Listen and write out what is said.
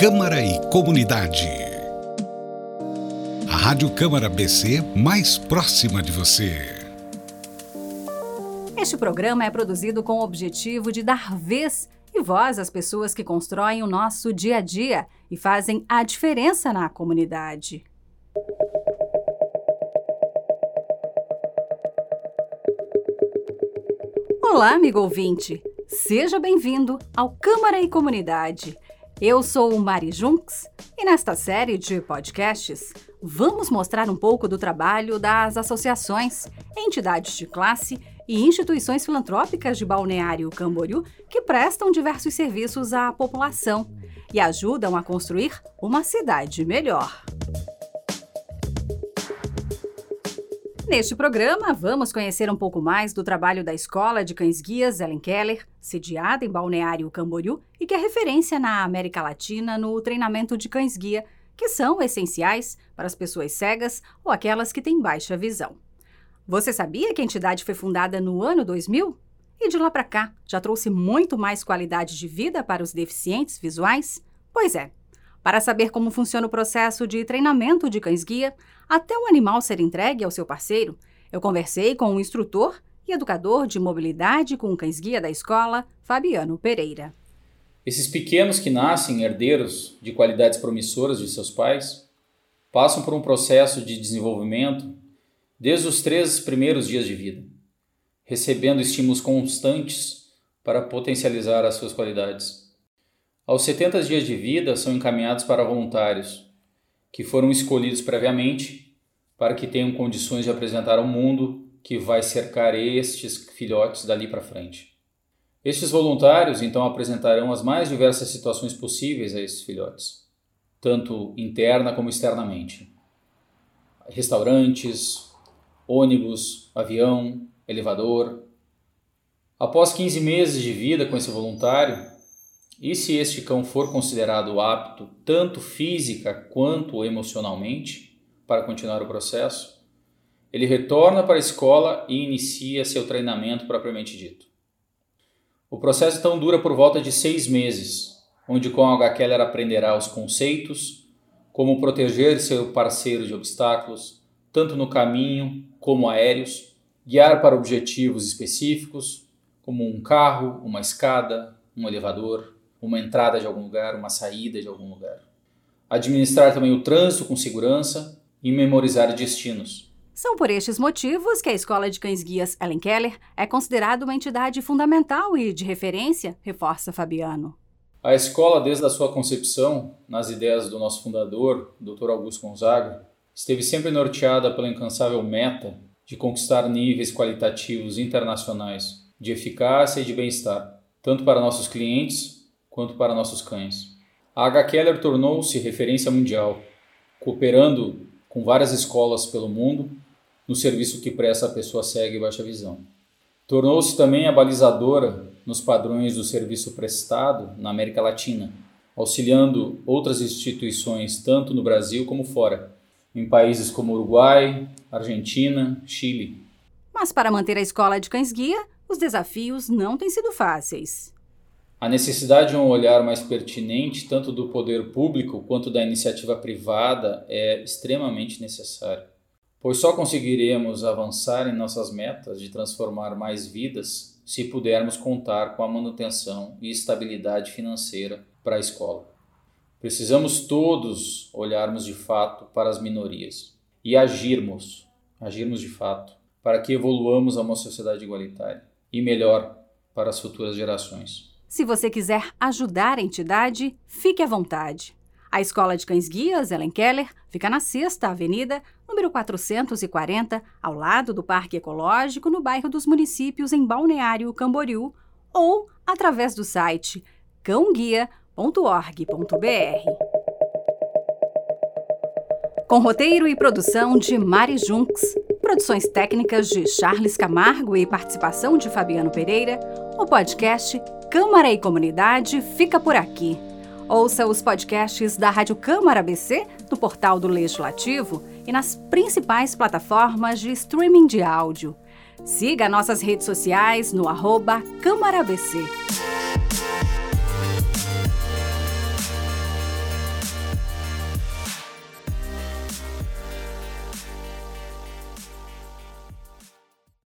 Câmara e Comunidade. A Rádio Câmara BC mais próxima de você. Este programa é produzido com o objetivo de dar vez e voz às pessoas que constroem o nosso dia a dia e fazem a diferença na comunidade. Olá, amigo ouvinte! Seja bem-vindo ao Câmara e Comunidade. Eu sou Mari Junks e nesta série de podcasts vamos mostrar um pouco do trabalho das associações, entidades de classe e instituições filantrópicas de Balneário Camboriú que prestam diversos serviços à população e ajudam a construir uma cidade melhor. Neste programa, vamos conhecer um pouco mais do trabalho da Escola de Cães Guias Ellen Keller, sediada em Balneário Camboriú e que é referência na América Latina no treinamento de cães guia, que são essenciais para as pessoas cegas ou aquelas que têm baixa visão. Você sabia que a entidade foi fundada no ano 2000? E de lá para cá já trouxe muito mais qualidade de vida para os deficientes visuais? Pois é. Para saber como funciona o processo de treinamento de cães-guia, até o animal ser entregue ao seu parceiro, eu conversei com o instrutor e educador de mobilidade com cães-guia da escola, Fabiano Pereira. Esses pequenos que nascem herdeiros de qualidades promissoras de seus pais passam por um processo de desenvolvimento desde os três primeiros dias de vida, recebendo estímulos constantes para potencializar as suas qualidades. Aos 70 dias de vida, são encaminhados para voluntários, que foram escolhidos previamente para que tenham condições de apresentar ao mundo que vai cercar estes filhotes dali para frente. Estes voluntários então apresentarão as mais diversas situações possíveis a esses filhotes, tanto interna como externamente. Restaurantes, ônibus, avião, elevador. Após 15 meses de vida com esse voluntário, e se este cão for considerado apto, tanto física quanto emocionalmente, para continuar o processo, ele retorna para a escola e inicia seu treinamento propriamente dito. O processo então dura por volta de seis meses, onde com H. Keller aprenderá os conceitos, como proteger seu parceiro de obstáculos, tanto no caminho como aéreos, guiar para objetivos específicos, como um carro, uma escada, um elevador, uma entrada de algum lugar, uma saída de algum lugar. Administrar também o trânsito com segurança e memorizar destinos. São por estes motivos que a Escola de Cães Guias Ellen Keller é considerada uma entidade fundamental e de referência, reforça Fabiano. A escola, desde a sua concepção, nas ideias do nosso fundador, Dr. Augusto Gonzaga, esteve sempre norteada pela incansável meta de conquistar níveis qualitativos internacionais de eficácia e de bem-estar, tanto para nossos clientes quanto para nossos cães. A H. Keller tornou-se referência mundial, cooperando com várias escolas pelo mundo no serviço que presta a pessoa cega e baixa visão. Tornou-se também a balizadora nos padrões do serviço prestado na América Latina, auxiliando outras instituições tanto no Brasil como fora, em países como Uruguai, Argentina, Chile. Mas para manter a escola de cães-guia, os desafios não têm sido fáceis. A necessidade de um olhar mais pertinente, tanto do poder público quanto da iniciativa privada, é extremamente necessária, pois só conseguiremos avançar em nossas metas de transformar mais vidas se pudermos contar com a manutenção e estabilidade financeira para a escola. Precisamos todos olharmos de fato para as minorias e agirmos, agirmos de fato, para que evoluamos a uma sociedade igualitária e melhor para as futuras gerações. Se você quiser ajudar a entidade, fique à vontade. A Escola de Cães Guias Ellen Keller fica na Sexta Avenida, número 440, ao lado do Parque Ecológico, no bairro dos Municípios, em Balneário Camboriú, ou através do site cãoguia.org.br. Com roteiro e produção de Mari Junks, produções técnicas de Charles Camargo e participação de Fabiano Pereira, o podcast Câmara e Comunidade fica por aqui. Ouça os podcasts da Rádio Câmara BC no portal do Legislativo e nas principais plataformas de streaming de áudio. Siga nossas redes sociais no arroba Câmara BC.